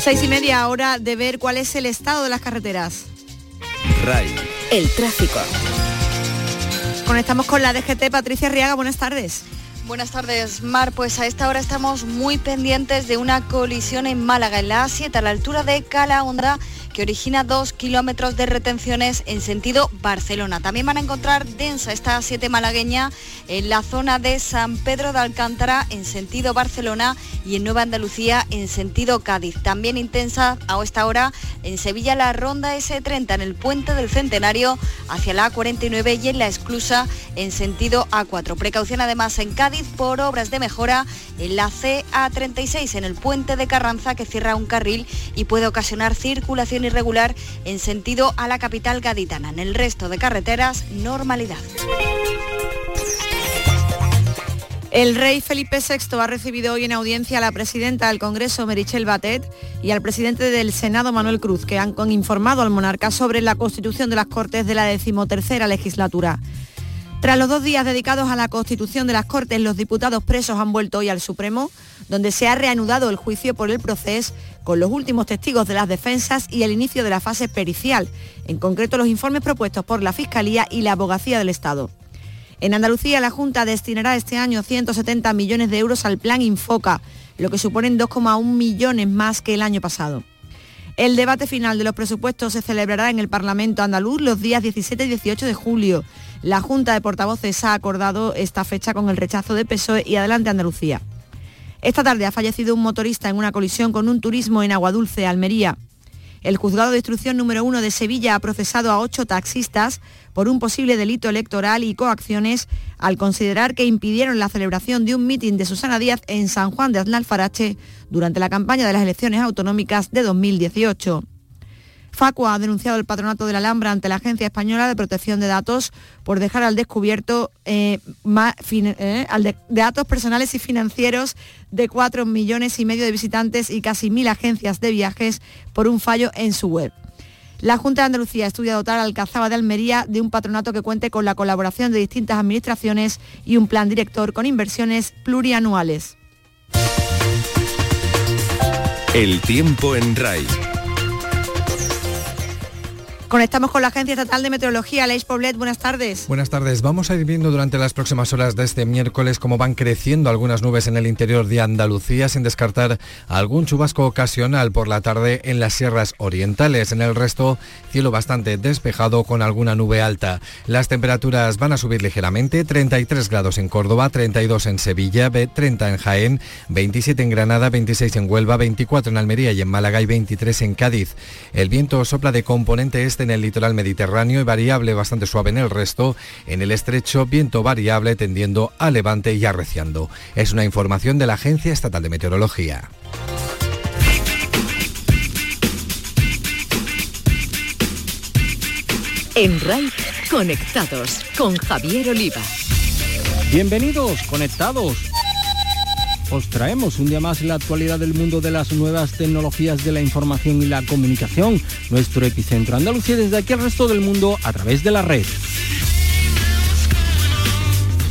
Seis y media hora de ver cuál es el estado de las carreteras. RAI. El tráfico. Conectamos con la DGT. Patricia Riaga, buenas tardes. Buenas tardes, Mar. Pues a esta hora estamos muy pendientes de una colisión en Málaga, en la A7, a la altura de Calahonda, que origina dos kilómetros de retenciones en sentido Barcelona. También van a encontrar densa esta A7 malagueña en la zona de San Pedro de Alcántara en sentido Barcelona y en Nueva Andalucía en sentido Cádiz. También intensa a esta hora en Sevilla la ronda S30 en el puente del Centenario hacia la A49 y en la exclusa en sentido A4. Precaución además en Cádiz por obras de mejora en la CA36 en el puente de Carranza que cierra un carril y puede ocasionar circulación irregular en sentido a la capital gaditana. En el resto de carreteras, normalidad. El rey Felipe VI ha recibido hoy en audiencia a la presidenta del Congreso, Merichel Batet, y al presidente del Senado, Manuel Cruz, que han informado al monarca sobre la constitución de las Cortes de la decimotercera legislatura. Tras los dos días dedicados a la constitución de las Cortes, los diputados presos han vuelto hoy al Supremo, donde se ha reanudado el juicio por el proceso con los últimos testigos de las defensas y el inicio de la fase pericial, en concreto los informes propuestos por la Fiscalía y la Abogacía del Estado. En Andalucía, la Junta destinará este año 170 millones de euros al plan Infoca, lo que suponen 2,1 millones más que el año pasado. El debate final de los presupuestos se celebrará en el Parlamento andaluz los días 17 y 18 de julio. La Junta de Portavoces ha acordado esta fecha con el rechazo de PSOE y Adelante Andalucía. Esta tarde ha fallecido un motorista en una colisión con un turismo en Aguadulce, Almería. El juzgado de instrucción número uno de Sevilla ha procesado a ocho taxistas por un posible delito electoral y coacciones al considerar que impidieron la celebración de un mitin de Susana Díaz en San Juan de Aznalfarache durante la campaña de las elecciones autonómicas de 2018. Facua ha denunciado el patronato de la Alhambra ante la Agencia Española de Protección de Datos por dejar al descubierto eh, eh, de, datos personales y financieros de 4 millones y medio de visitantes y casi mil agencias de viajes por un fallo en su web. La Junta de Andalucía estudia dotar al Cazaba de Almería de un patronato que cuente con la colaboración de distintas administraciones y un plan director con inversiones plurianuales. El tiempo en RAI. Conectamos con la Agencia Estatal de Meteorología, Aleix Poblet. Buenas tardes. Buenas tardes. Vamos a ir viendo durante las próximas horas de este miércoles cómo van creciendo algunas nubes en el interior de Andalucía, sin descartar algún chubasco ocasional por la tarde en las sierras orientales. En el resto, cielo bastante despejado con alguna nube alta. Las temperaturas van a subir ligeramente, 33 grados en Córdoba, 32 en Sevilla, 30 en Jaén, 27 en Granada, 26 en Huelva, 24 en Almería y en Málaga y 23 en Cádiz. El viento sopla de componente este en el litoral mediterráneo y variable bastante suave en el resto. En el estrecho, viento variable tendiendo a levante y arreciando. Es una información de la Agencia Estatal de Meteorología. En RAI, conectados con Javier Oliva. Bienvenidos, conectados os traemos un día más la actualidad del mundo de las nuevas tecnologías de la información y la comunicación, nuestro epicentro Andalucía desde aquí al resto del mundo a través de la red.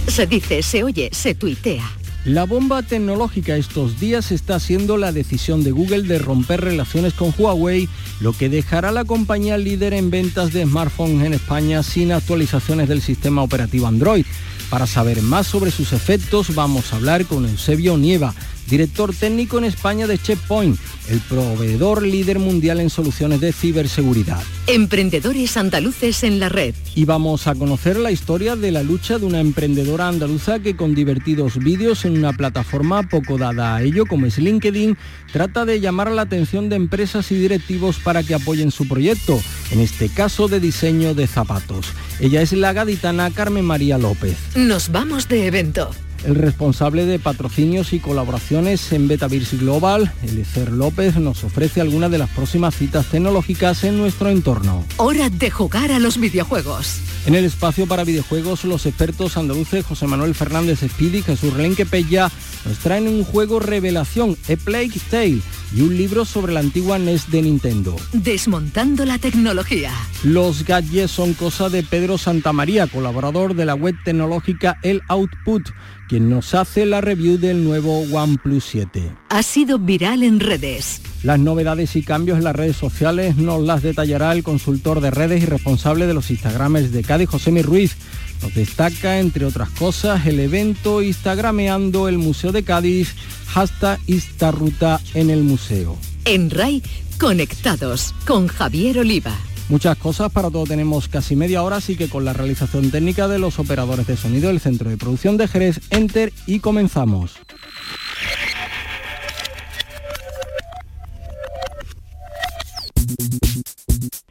Se dice, se oye, se tuitea. La bomba tecnológica estos días está siendo la decisión de Google de romper relaciones con Huawei, lo que dejará a la compañía líder en ventas de smartphones en España sin actualizaciones del sistema operativo Android. Para saber más sobre sus efectos vamos a hablar con Eusebio Nieva, director técnico en España de Checkpoint, el proveedor líder mundial en soluciones de ciberseguridad. Emprendedores andaluces en la red. Y vamos a conocer la historia de la lucha de una emprendedora andaluza que con divertidos vídeos en una plataforma poco dada a ello como es LinkedIn, trata de llamar la atención de empresas y directivos para que apoyen su proyecto, en este caso de diseño de zapatos. Ella es la gaditana Carmen María López. Nos vamos de evento el responsable de patrocinios y colaboraciones en Betavirs Global, Eliezer López, nos ofrece algunas de las próximas citas tecnológicas en nuestro entorno. Hora de jugar a los videojuegos. En el espacio para videojuegos, los expertos andaluces José Manuel Fernández Espidi, Jesús Relenque Pella nos traen un juego revelación, A Plague Tale, y un libro sobre la antigua NES de Nintendo. Desmontando la tecnología. Los gadgets son cosa de Pedro Santamaría, colaborador de la web tecnológica El Output, quien nos hace la review del nuevo OnePlus 7. Ha sido viral en redes. Las novedades y cambios en las redes sociales nos las detallará el consultor de redes y responsable de los Instagrames de Cádiz, José Ruiz. Nos destaca, entre otras cosas, el evento Instagrameando el Museo de Cádiz, hasta esta ruta en el museo. En RAI, conectados con Javier Oliva. Muchas cosas, para todo tenemos casi media hora, así que con la realización técnica de los operadores de sonido del Centro de Producción de Jerez, Enter y comenzamos.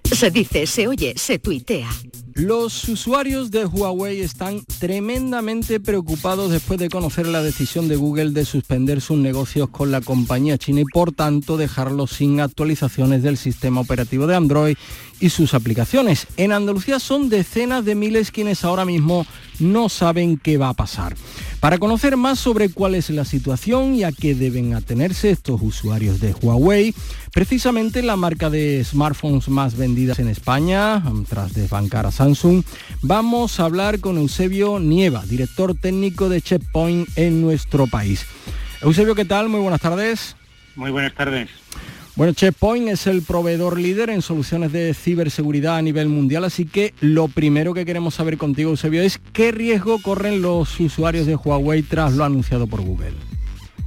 Se dice, se oye, se tuitea. Los usuarios de Huawei están tremendamente preocupados después de conocer la decisión de Google de suspender sus negocios con la compañía china y por tanto dejarlos sin actualizaciones del sistema operativo de Android y sus aplicaciones. En Andalucía son decenas de miles quienes ahora mismo no saben qué va a pasar. Para conocer más sobre cuál es la situación y a qué deben atenerse estos usuarios de Huawei, precisamente la marca de smartphones más vendidas en España, tras desbancar a Samsung, vamos a hablar con Eusebio Nieva, director técnico de Checkpoint en nuestro país. Eusebio, ¿qué tal? Muy buenas tardes. Muy buenas tardes. Bueno, Checkpoint es el proveedor líder en soluciones de ciberseguridad a nivel mundial, así que lo primero que queremos saber contigo, Eusebio, es qué riesgo corren los usuarios de Huawei tras lo anunciado por Google.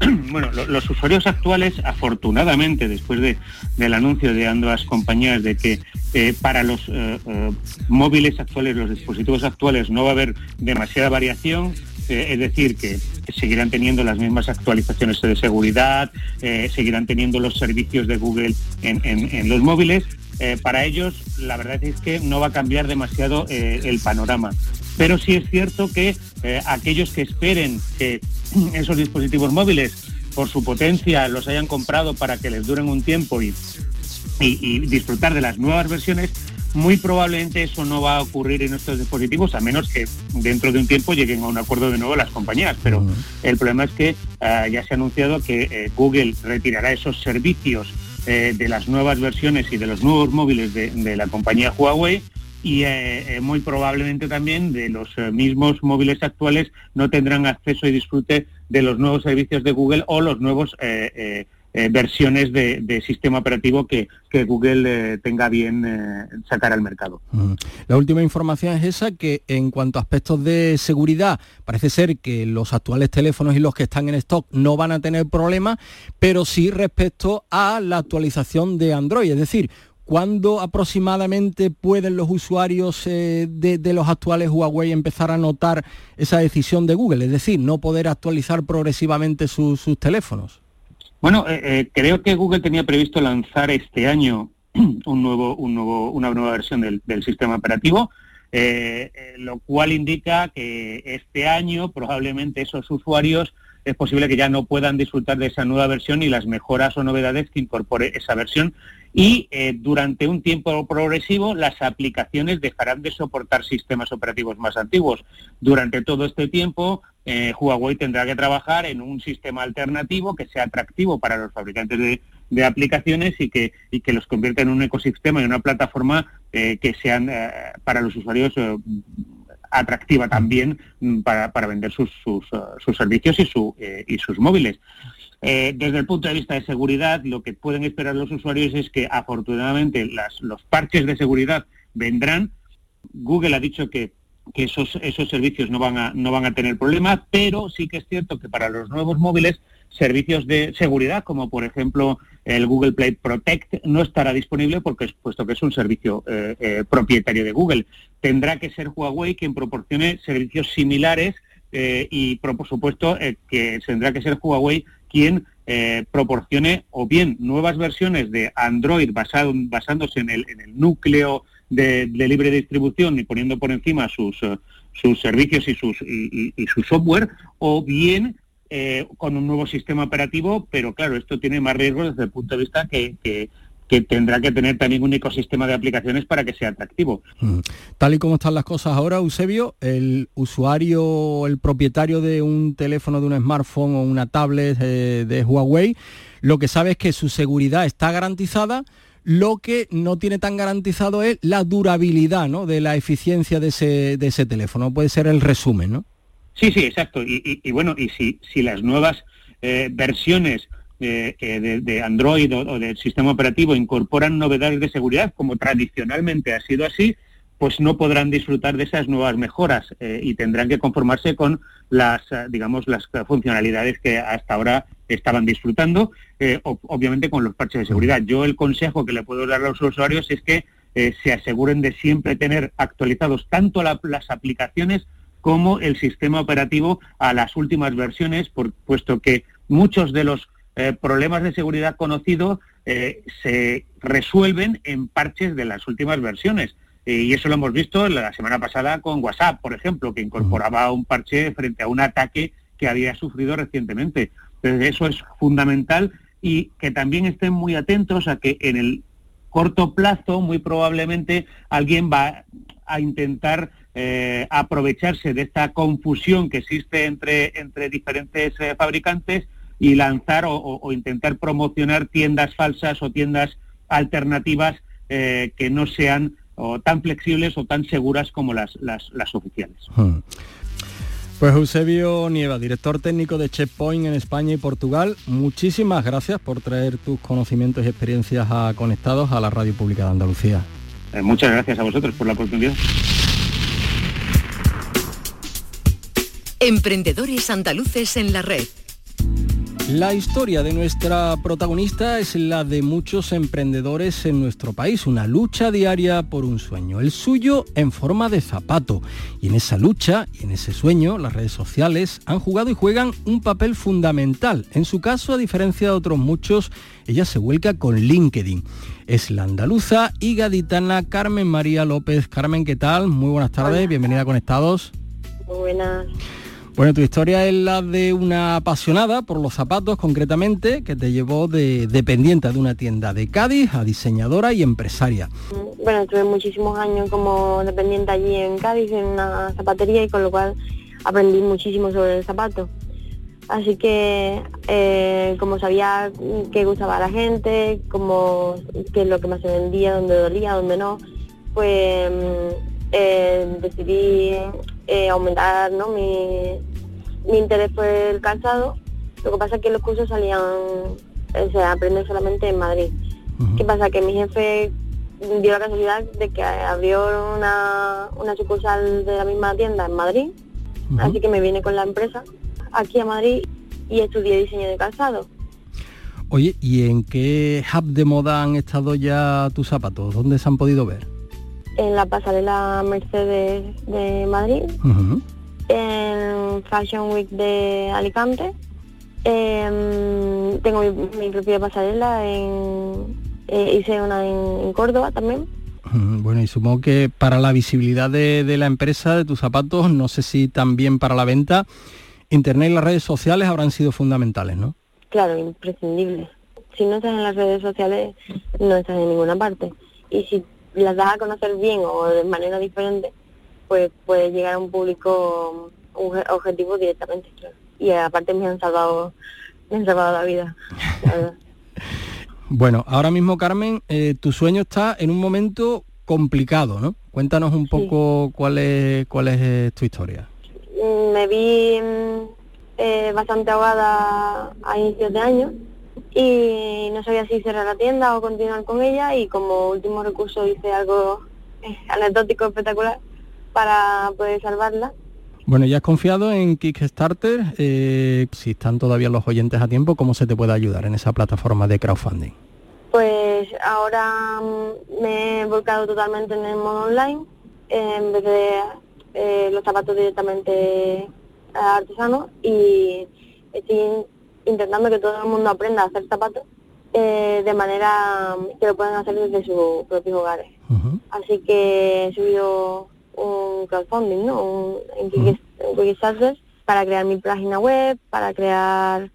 Bueno, los usuarios actuales, afortunadamente, después de, del anuncio de ambas compañías de que eh, para los eh, eh, móviles actuales, los dispositivos actuales, no va a haber demasiada variación, es decir, que seguirán teniendo las mismas actualizaciones de seguridad, seguirán teniendo los servicios de Google en, los móviles. Eh, para ellos, la verdad es que no va a cambiar demasiado eh, el panorama. Pero sí es cierto que aquellos que esperen que esos dispositivos móviles, por su potencia, los hayan comprado para que les duren un tiempo y disfrutar de las nuevas versiones, muy probablemente eso no va a ocurrir en estos dispositivos, a menos que dentro de un tiempo lleguen a un acuerdo de nuevo las compañías. Pero el problema es que ah, ya se ha anunciado que eh, Google retirará esos servicios eh, de las nuevas versiones y de los nuevos móviles de, la compañía Huawei y eh, muy probablemente también de los mismos móviles actuales no tendrán acceso y disfrute de los nuevos servicios de Google o los nuevos eh, versiones de, sistema operativo que, Google eh, tenga bien eh, sacar al mercado. La última información es esa, que en cuanto a aspectos de seguridad, parece ser que los actuales teléfonos y los que están en stock no van a tener problemas, pero sí respecto a la actualización de Android, es decir, ¿Cuándo aproximadamente pueden los usuarios de, los actuales Huawei empezar a notar esa decisión de Google? Es decir, no poder actualizar progresivamente sus teléfonos. Bueno, eh, eh, creo que Google tenía previsto lanzar este año un nuevo, un nuevo, una nueva versión del, sistema operativo, eh, lo cual indica que este año probablemente esos usuarios es posible que ya no puedan disfrutar de esa nueva versión y las mejoras o novedades que incorpore esa versión. Y durante un tiempo progresivo las aplicaciones dejarán de soportar sistemas operativos más antiguos. Durante todo este tiempo eh, Huawei tendrá que trabajar en un sistema alternativo que sea atractivo para los fabricantes de, aplicaciones y que, los convierta en un ecosistema y una plataforma eh, que sean eh, para los usuarios atractiva también mm, para, vender sus, servicios y sus móviles. Desde el punto de vista de seguridad, lo que pueden esperar los usuarios es que afortunadamente los parches de seguridad vendrán. Google ha dicho que esos, servicios no van, a, no van a tener problemas, pero sí que es cierto que para los nuevos móviles, servicios de seguridad, como por ejemplo el Google Play Protect, no estará disponible porque puesto que es un servicio eh, eh, propietario de Google. Tendrá que ser Huawei quien proporcione servicios similares eh, y por supuesto que tendrá que ser Huawei quien proporcione o bien nuevas versiones de Android basado, basándose en el, en el núcleo de, libre distribución y poniendo por encima sus, eh, sus servicios y, sus, y, su software, o bien eh, con un nuevo sistema operativo, pero claro, esto tiene más riesgos desde el punto de vista que, que tendrá que tener también un ecosistema de aplicaciones para que sea atractivo. Mm. Tal y como están las cosas ahora, Eusebio, el usuario, el propietario de un teléfono, de un smartphone o una tablet eh, de Huawei, lo que sabe es que su seguridad está garantizada, lo que no tiene tan garantizado es la durabilidad ¿no? de la eficiencia de ese, de ese teléfono. Puede ser el resumen, ¿no? Sí, sí, exacto. Y, bueno, y si, si las nuevas eh, versiones de, de, Android o, del sistema operativo incorporan novedades de seguridad, como tradicionalmente ha sido así, pues no podrán disfrutar de esas nuevas mejoras eh, y tendrán que conformarse con las, eh, digamos, las funcionalidades que hasta ahora estaban disfrutando, eh, obviamente con los parches de seguridad. Yo el consejo que le puedo dar a los usuarios es que se aseguren de siempre tener actualizados tanto las aplicaciones como el sistema operativo a las últimas versiones, por, puesto que muchos de los eh, problemas de seguridad conocidos eh, se resuelven en parches de las últimas versiones. Eh, y eso lo hemos visto la semana pasada con WhatsApp, por ejemplo, que incorporaba un parche frente a un ataque que había sufrido recientemente. Entonces, eso es fundamental y que también estén muy atentos a que en el corto plazo, muy probablemente, alguien va a intentar aprovecharse de esta confusión que existe entre, entre diferentes fabricantes y lanzar o, intentar promocionar tiendas falsas o tiendas alternativas eh, que no sean tan flexibles o tan seguras como las, las, oficiales. Hmm. Pues Eusebio Nieva, director técnico de Checkpoint en España y Portugal, muchísimas gracias por traer tus conocimientos y experiencias a Conectados a la Radio Pública de Andalucía. Eh, muchas gracias a vosotros por la oportunidad. Emprendedores andaluces en la red. La historia de nuestra protagonista es la de muchos emprendedores en nuestro país, una lucha diaria por un sueño, el suyo en forma de zapato. Y en esa lucha y en ese sueño, las redes sociales han jugado y juegan un papel fundamental. En su caso, a diferencia de otros muchos, ella se vuelca con LinkedIn. Es la andaluza y gaditana Carmen María López. Carmen, ¿qué tal? Muy buenas tardes, bienvenida a Conectados. Muy buenas. Bueno, tu historia es la de una apasionada por los zapatos concretamente, que te llevó de dependiente de una tienda de Cádiz a diseñadora y empresaria. Bueno, estuve muchísimos años como dependiente allí en Cádiz, en una zapatería, y con lo cual aprendí muchísimo sobre el zapato. Así que, eh, como sabía qué gustaba a la gente, como qué es lo que más se vendía, dónde dolía, dónde no, pues mm, eh, decidí eh, aumentar ¿no? mi, interés por el calzado. Lo que pasa es que los cursos salían, eh, se aprenden solamente en Madrid. ¿Qué pasa? Que mi jefe dio la casualidad de que abrió una, una sucursal de la misma tienda en Madrid, así que me vine con la empresa aquí a Madrid y estudié diseño de calzado. Oye, ¿y en qué hub de moda han estado ya tus zapatos? ¿Dónde se han podido ver? en la pasarela Mercedes de Madrid, en Fashion Week de Alicante, em, tengo mi, propia pasarela, en, eh, hice una en, Córdoba también. Bueno, y supongo que para la visibilidad de, de, la empresa, de tus zapatos, no sé si también para la venta, Internet y las redes sociales habrán sido fundamentales, ¿no? Claro, imprescindible. Si no estás en las redes sociales, no estás en ninguna parte. Y si las das a conocer bien o de manera diferente, pues puede llegar a un público objetivo directamente. Y aparte me han salvado, me han salvado la vida. bueno, ahora mismo Carmen, eh, tu sueño está en un momento complicado, ¿no? Cuéntanos un poco cuál es cuál es eh, tu historia. Mm, me vi mm, eh, bastante ahogada a inicios de año y no sabía si cerrar la tienda o continuar con ella y como último recurso hice algo eh, anecdótico espectacular para poder salvarla. Bueno, ya has confiado en Kickstarter. Eh, si están todavía los oyentes a tiempo, ¿cómo se te puede ayudar en esa plataforma de crowdfunding? Pues ahora mm, me he volcado totalmente en el modo online, en vez de eh, los zapatos directamente artesanos y estoy intentando que todo el mundo aprenda a hacer zapatos eh, de manera que lo puedan hacer desde sus propios hogares. Así que he subido un crowdfunding, ¿no? Un, en Kickstarter para crear mi página web, para crear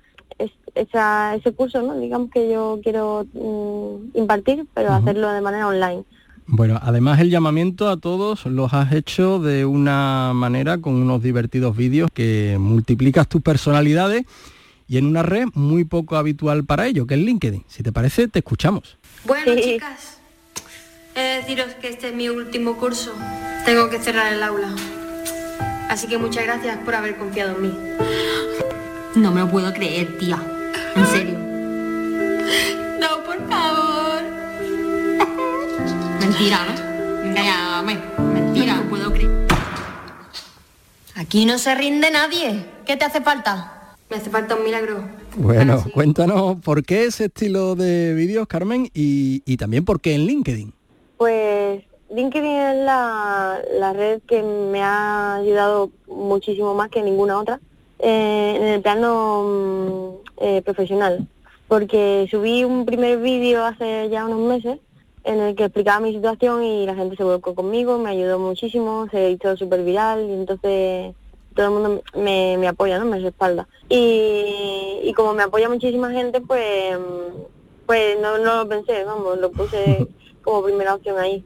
esa, ese curso, ¿no? digamos que yo quiero mm, impartir, pero hacerlo de manera online. Bueno, además el llamamiento a todos los has hecho de una manera con unos divertidos vídeos que multiplicas tus personalidades y en una red muy poco habitual para ello, que es LinkedIn. Si te parece, te escuchamos. Bueno, chicas, he de deciros que este es mi último curso. Tengo que cerrar el aula. Así que muchas gracias por haber confiado en mí. No me lo puedo creer, tía. En serio. No, por favor. Mentira, ¿no? Engáñame. Mentira. No me lo puedo creer. Aquí no se rinde nadie. ¿Qué te hace falta? Me hace falta un milagro. Bueno, cuéntanos por qué ese estilo de vídeos, Carmen, y, y también por qué en LinkedIn. Pues LinkedIn es la, la red que me ha ayudado muchísimo más que ninguna otra eh, en el plano mm, eh, profesional, porque subí un primer vídeo hace ya unos meses en el que explicaba mi situación y la gente se volcó conmigo, me ayudó muchísimo, se hizo súper viral y entonces todo el mundo me, me apoya, ¿no? Me respalda. Y, y como me apoya muchísima gente, pues, pues no, no lo pensé, vamos, lo puse como primera opción ahí.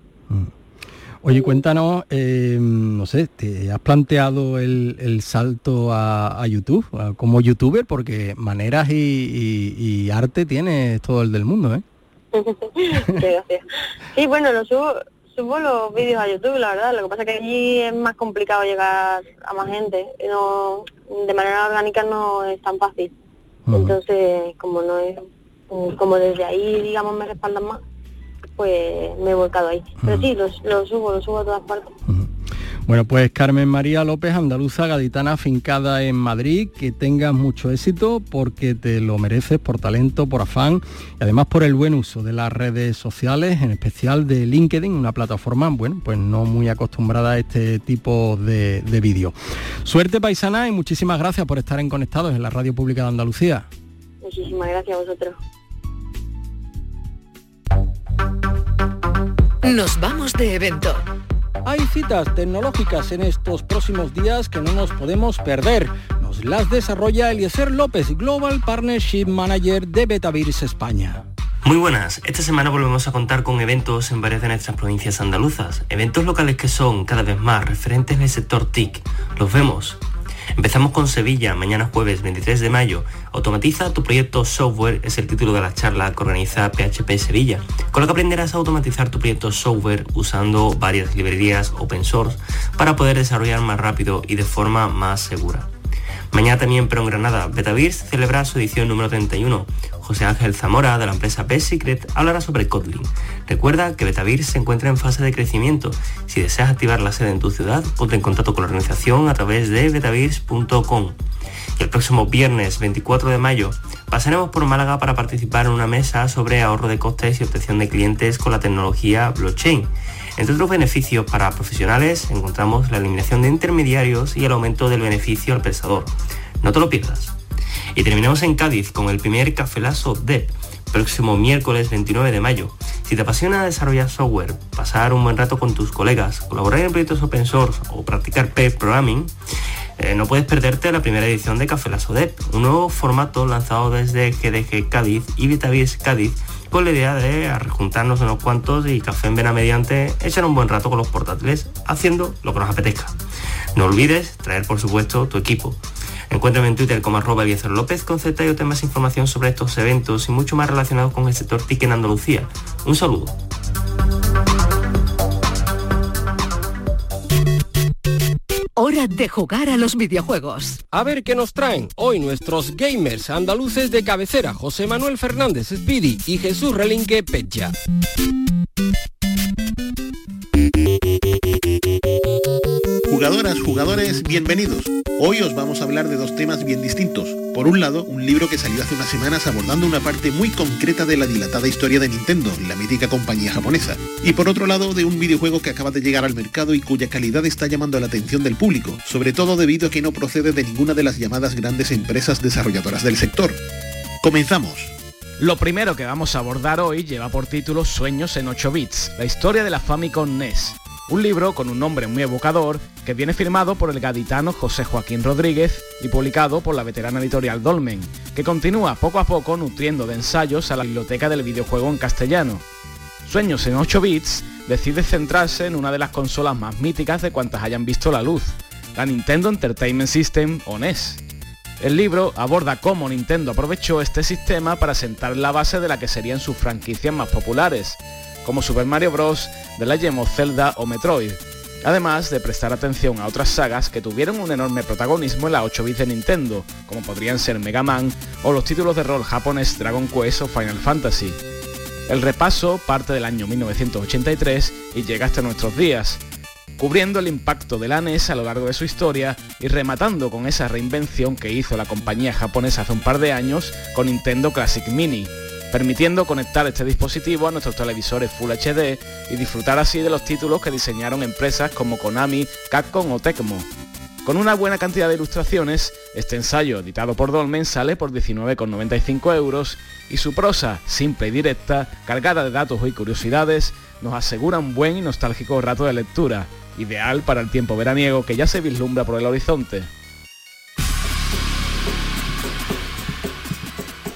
Oye, cuéntanos, eh, no sé, ¿te has planteado el, el salto a, a YouTube a- como youtuber? Porque maneras y, y- y arte tienes todo el del mundo, ¿eh? Sí, bueno, lo subo, subo los vídeos a YouTube, la verdad. Lo que pasa es que allí es más complicado llegar a más gente. No, de manera orgánica no es tan fácil. Entonces, como no es, como desde ahí, digamos, me respaldan más, pues me he volcado ahí. Pero sí, lo, lo subo, lo subo a todas partes. Bueno, pues Carmen María López, andaluza, gaditana, fincada en Madrid, que tengas mucho éxito porque te lo mereces por talento, por afán y además por el buen uso de las redes sociales, en especial de LinkedIn, una plataforma, bueno, pues no muy acostumbrada a este tipo de, de vídeo. Suerte paisana y muchísimas gracias por estar en Conectados en la Radio Pública de Andalucía. Muchísimas gracias a vosotros. Nos vamos de evento. Hay citas tecnológicas en estos próximos días que no nos podemos perder. Nos las desarrolla Eliezer López, Global Partnership Manager de Betavirs España. Muy buenas, esta semana volvemos a contar con eventos en varias de nuestras provincias andaluzas, eventos locales que son cada vez más referentes en el sector TIC. Los vemos. Empezamos con Sevilla, mañana jueves 23 de mayo. Automatiza tu proyecto software es el título de la charla que organiza PHP Sevilla, con lo que aprenderás a automatizar tu proyecto software usando varias librerías open source para poder desarrollar más rápido y de forma más segura. Mañana también, pero en Granada, Betavirs celebra su edición número 31. José Ángel Zamora, de la empresa Secret, hablará sobre Kotlin. Recuerda que Betavirs se encuentra en fase de crecimiento. Si deseas activar la sede en tu ciudad, ponte en contacto con la organización a través de betavirs.com. Y el próximo viernes 24 de mayo pasaremos por Málaga para participar en una mesa sobre ahorro de costes y obtención de clientes con la tecnología blockchain. Entre otros beneficios para profesionales encontramos la eliminación de intermediarios y el aumento del beneficio al pensador. No te lo pierdas. Y terminamos en Cádiz con el primer Cafelazo DEP, próximo miércoles 29 de mayo. Si te apasiona desarrollar software, pasar un buen rato con tus colegas, colaborar en proyectos open source o practicar pair programming, eh, no puedes perderte la primera edición de Café Lasso Dep, un nuevo formato lanzado desde GDG Cádiz y Vitavis Cádiz con la idea de juntarnos unos cuantos y café en vena mediante echar un buen rato con los portátiles haciendo lo que nos apetezca. No olvides traer por supuesto tu equipo. Encuéntrame en Twitter como arroba López con Z y obtén más información sobre estos eventos y mucho más relacionados con el sector TIC en Andalucía. Un saludo. Hora de jugar a los videojuegos. A ver qué nos traen hoy nuestros gamers andaluces de cabecera, José Manuel Fernández Speedy y Jesús Relinque Pecha. Jugadoras, jugadores, bienvenidos. Hoy os vamos a hablar de dos temas bien distintos. Por un lado, un libro que salió hace unas semanas abordando una parte muy concreta de la dilatada historia de Nintendo, la mítica compañía japonesa. Y por otro lado, de un videojuego que acaba de llegar al mercado y cuya calidad está llamando la atención del público, sobre todo debido a que no procede de ninguna de las llamadas grandes empresas desarrolladoras del sector. Comenzamos. Lo primero que vamos a abordar hoy lleva por título Sueños en 8 bits, la historia de la Famicom NES. Un libro con un nombre muy evocador que viene firmado por el gaditano José Joaquín Rodríguez y publicado por la veterana editorial Dolmen, que continúa poco a poco nutriendo de ensayos a la biblioteca del videojuego en castellano. Sueños en 8 bits decide centrarse en una de las consolas más míticas de cuantas hayan visto la luz, la Nintendo Entertainment System o NES. El libro aborda cómo Nintendo aprovechó este sistema para sentar la base de la que serían sus franquicias más populares, como Super Mario Bros., The Legend of Zelda o Metroid, además de prestar atención a otras sagas que tuvieron un enorme protagonismo en la 8 bits de Nintendo, como podrían ser Mega Man o los títulos de rol japonés Dragon Quest o Final Fantasy. El repaso parte del año 1983 y llega hasta nuestros días, cubriendo el impacto de la NES a lo largo de su historia y rematando con esa reinvención que hizo la compañía japonesa hace un par de años con Nintendo Classic Mini, permitiendo conectar este dispositivo a nuestros televisores Full HD y disfrutar así de los títulos que diseñaron empresas como Konami, Capcom o Tecmo. Con una buena cantidad de ilustraciones, este ensayo editado por Dolmen sale por 19,95 euros y su prosa, simple y directa, cargada de datos y curiosidades, nos asegura un buen y nostálgico rato de lectura, ideal para el tiempo veraniego que ya se vislumbra por el horizonte.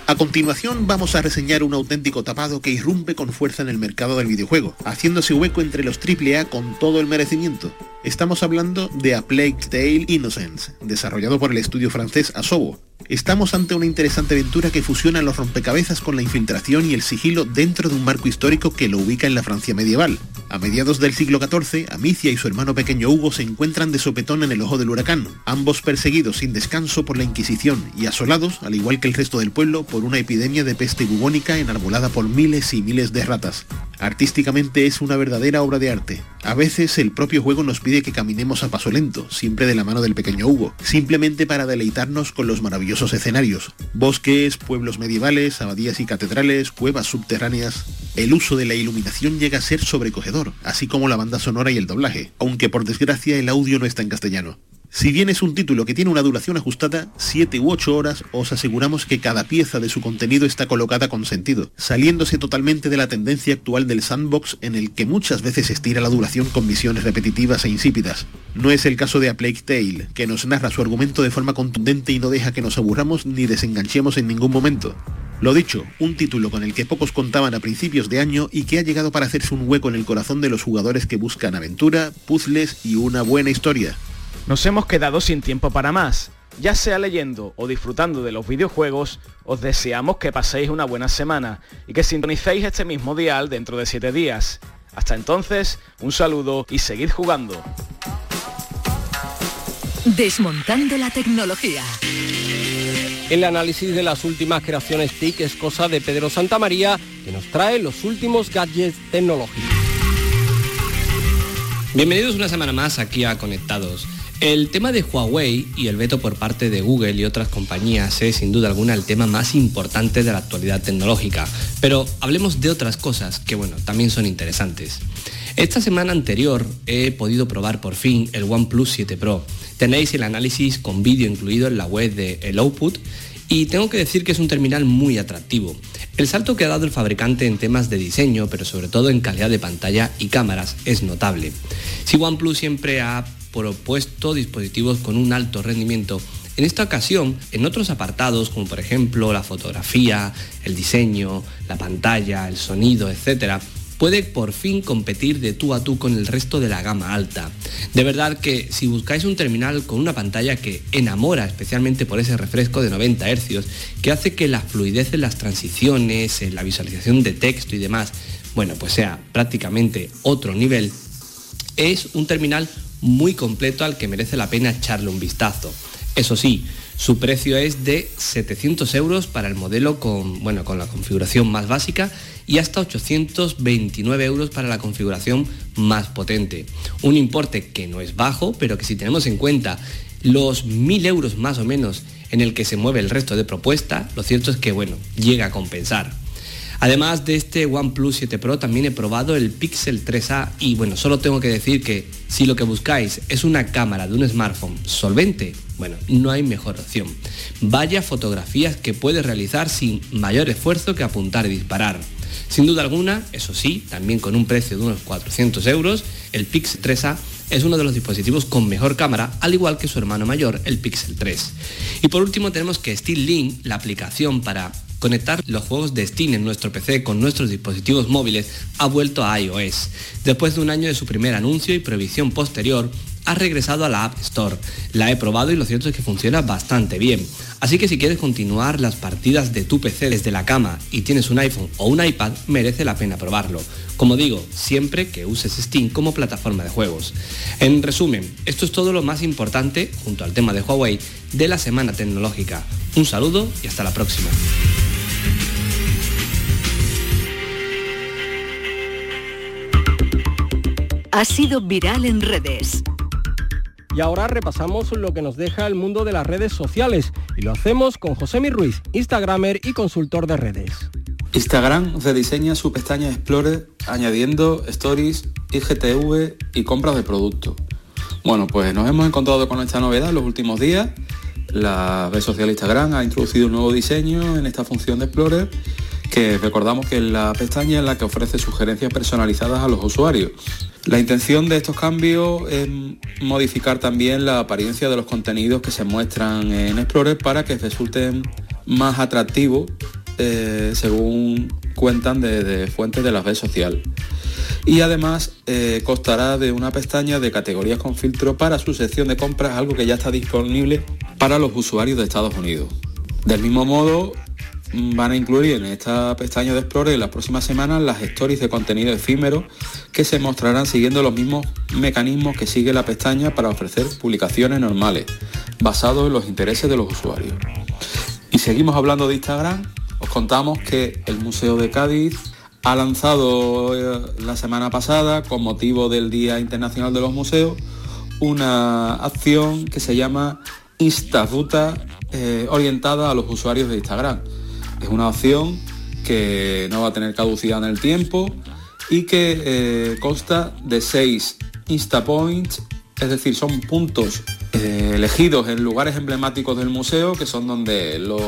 A continuación vamos a reseñar un auténtico tapado que irrumpe con fuerza en el mercado del videojuego, haciéndose hueco entre los AAA con todo el merecimiento. Estamos hablando de A Plague Tale Innocence, desarrollado por el estudio francés Asobo, Estamos ante una interesante aventura que fusiona los rompecabezas con la infiltración y el sigilo dentro de un marco histórico que lo ubica en la Francia medieval. A mediados del siglo XIV, Amicia y su hermano pequeño Hugo se encuentran de sopetón en el ojo del huracán, ambos perseguidos sin descanso por la Inquisición y asolados, al igual que el resto del pueblo, por una epidemia de peste bubónica enarbolada por miles y miles de ratas. Artísticamente es una verdadera obra de arte. A veces el propio juego nos pide que caminemos a paso lento, siempre de la mano del pequeño Hugo, simplemente para deleitarnos con los maravillosos escenarios. Bosques, pueblos medievales, abadías y catedrales, cuevas subterráneas. El uso de la iluminación llega a ser sobrecogedor, así como la banda sonora y el doblaje, aunque por desgracia el audio no está en castellano. Si bien es un título que tiene una duración ajustada, 7 u 8 horas, os aseguramos que cada pieza de su contenido está colocada con sentido, saliéndose totalmente de la tendencia actual del sandbox en el que muchas veces estira la duración con misiones repetitivas e insípidas. No es el caso de A Plague Tale, que nos narra su argumento de forma contundente y no deja que nos aburramos ni desenganchemos en ningún momento. Lo dicho, un título con el que pocos contaban a principios de año y que ha llegado para hacerse un hueco en el corazón de los jugadores que buscan aventura, puzzles y una buena historia. Nos hemos quedado sin tiempo para más. Ya sea leyendo o disfrutando de los videojuegos, os deseamos que paséis una buena semana y que sintonicéis este mismo dial dentro de 7 días. Hasta entonces, un saludo y seguid jugando. Desmontando la tecnología. El análisis de las últimas creaciones TIC es cosa de Pedro Santamaría, que nos trae los últimos gadgets tecnológicos. Bienvenidos una semana más aquí a Conectados. El tema de Huawei y el veto por parte de Google y otras compañías es sin duda alguna el tema más importante de la actualidad tecnológica, pero hablemos de otras cosas que bueno, también son interesantes. Esta semana anterior he podido probar por fin el OnePlus 7 Pro. Tenéis el análisis con vídeo incluido en la web de El Output y tengo que decir que es un terminal muy atractivo. El salto que ha dado el fabricante en temas de diseño, pero sobre todo en calidad de pantalla y cámaras, es notable. Si OnePlus siempre ha propuesto dispositivos con un alto rendimiento. En esta ocasión, en otros apartados, como por ejemplo la fotografía, el diseño, la pantalla, el sonido, etc., puede por fin competir de tú a tú con el resto de la gama alta. De verdad que si buscáis un terminal con una pantalla que enamora especialmente por ese refresco de 90 Hz, que hace que la fluidez en las transiciones, en la visualización de texto y demás, bueno, pues sea prácticamente otro nivel, es un terminal muy completo al que merece la pena echarle un vistazo. Eso sí, su precio es de 700 euros para el modelo con, bueno, con la configuración más básica y hasta 829 euros para la configuración más potente. Un importe que no es bajo, pero que si tenemos en cuenta los 1000 euros más o menos en el que se mueve el resto de propuesta, lo cierto es que bueno, llega a compensar. Además de este OnePlus 7 Pro también he probado el Pixel 3A y bueno, solo tengo que decir que si lo que buscáis es una cámara de un smartphone solvente, bueno, no hay mejor opción. Vaya fotografías que puedes realizar sin mayor esfuerzo que apuntar y disparar. Sin duda alguna, eso sí, también con un precio de unos 400 euros, el Pixel 3A es uno de los dispositivos con mejor cámara, al igual que su hermano mayor, el Pixel 3. Y por último tenemos que Steam Link, la aplicación para conectar los juegos de Steam en nuestro PC con nuestros dispositivos móviles, ha vuelto a iOS. Después de un año de su primer anuncio y prohibición posterior, ha regresado a la App Store. La he probado y lo cierto es que funciona bastante bien. Así que si quieres continuar las partidas de tu PC desde la cama y tienes un iPhone o un iPad, merece la pena probarlo. Como digo, siempre que uses Steam como plataforma de juegos. En resumen, esto es todo lo más importante, junto al tema de Huawei, de la semana tecnológica. Un saludo y hasta la próxima. Ha sido viral en redes. Y ahora repasamos lo que nos deja el mundo de las redes sociales y lo hacemos con José Ruiz, Instagramer y consultor de redes. Instagram rediseña su pestaña Explorer añadiendo stories, IGTV y compras de productos. Bueno, pues nos hemos encontrado con esta novedad en los últimos días. La red social Instagram ha introducido un nuevo diseño en esta función de Explorer que recordamos que es la pestaña en la que ofrece sugerencias personalizadas a los usuarios. La intención de estos cambios es modificar también la apariencia de los contenidos que se muestran en Explorer para que resulten más atractivos eh, según cuentan de, fuentes de la red social. Y además eh, constará de una pestaña de categorías con filtro para su sección de compras, algo que ya está disponible para los usuarios de Estados Unidos. Del mismo modo, van a incluir en esta pestaña de Explorer en las próximas semanas las stories de contenido efímero que se mostrarán siguiendo los mismos mecanismos que sigue la pestaña para ofrecer publicaciones normales, basados en los intereses de los usuarios. Y seguimos hablando de Instagram, os contamos que el Museo de Cádiz ha lanzado eh, la semana pasada, con motivo del Día Internacional de los Museos, una acción que se llama Instaruta eh, orientada a los usuarios de Instagram es una opción que no va a tener caducidad en el tiempo y que eh, consta de seis Instapoints, es decir, son puntos eh, elegidos en lugares emblemáticos del museo, que son donde los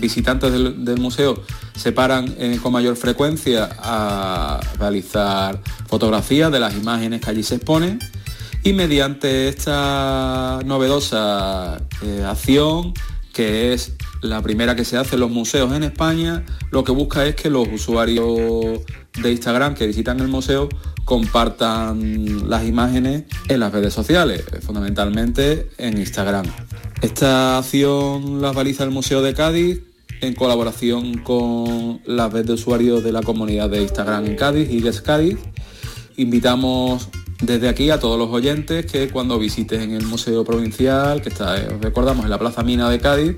visitantes del, museo se paran eh, con mayor frecuencia a realizar fotografías de las imágenes que allí se exponen. Y mediante esta novedosa acción, que es la primera que se hace en los museos en España, lo que busca es que los usuarios de Instagram que visitan el museo compartan las imágenes en las redes sociales, fundamentalmente en Instagram. Esta acción la realiza el Museo de Cádiz en colaboración con la red de usuarios de la comunidad de Instagram en Cádiz, Iges Cádiz. Invitamos desde aquí a todos los oyentes que cuando visiten el Museo Provincial, que está, recordamos, en la Plaza Mina de Cádiz,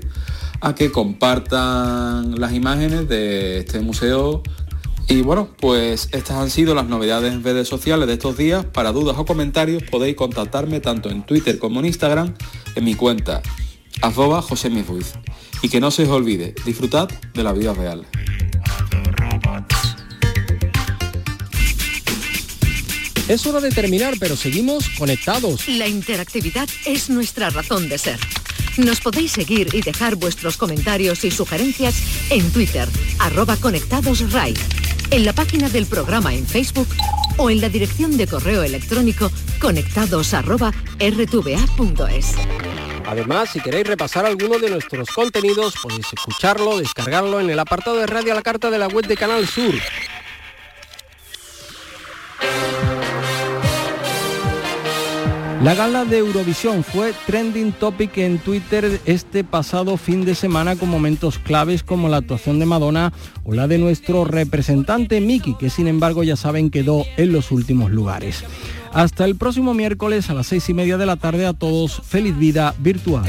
a que compartan las imágenes de este museo. Y bueno, pues estas han sido las novedades en redes sociales de estos días. Para dudas o comentarios podéis contactarme tanto en Twitter como en Instagram en mi cuenta arroba José Ruiz. Y que no se os olvide, disfrutad de la vida real. Es hora de terminar, pero seguimos conectados. La interactividad es nuestra razón de ser. Nos podéis seguir y dejar vuestros comentarios y sugerencias en Twitter, arroba conectadosRAI, en la página del programa en Facebook o en la dirección de correo electrónico conectados Además, si queréis repasar alguno de nuestros contenidos, podéis escucharlo, descargarlo en el apartado de Radio a la Carta de la web de Canal Sur La gala de Eurovisión fue trending topic en Twitter este pasado fin de semana con momentos claves como la actuación de Madonna o la de nuestro representante Miki, que sin embargo ya saben quedó en los últimos lugares. Hasta el próximo miércoles a las seis y media de la tarde a todos, feliz vida virtual.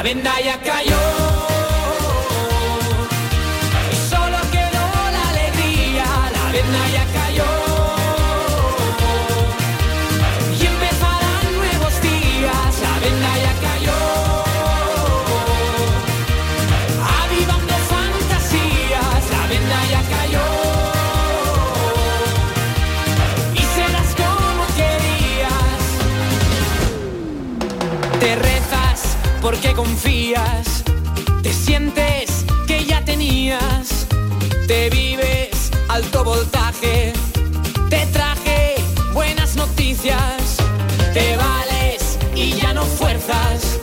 La venda ya cayó. Confías, te sientes que ya tenías, te vives alto voltaje, te traje buenas noticias, te vales y ya no fuerzas,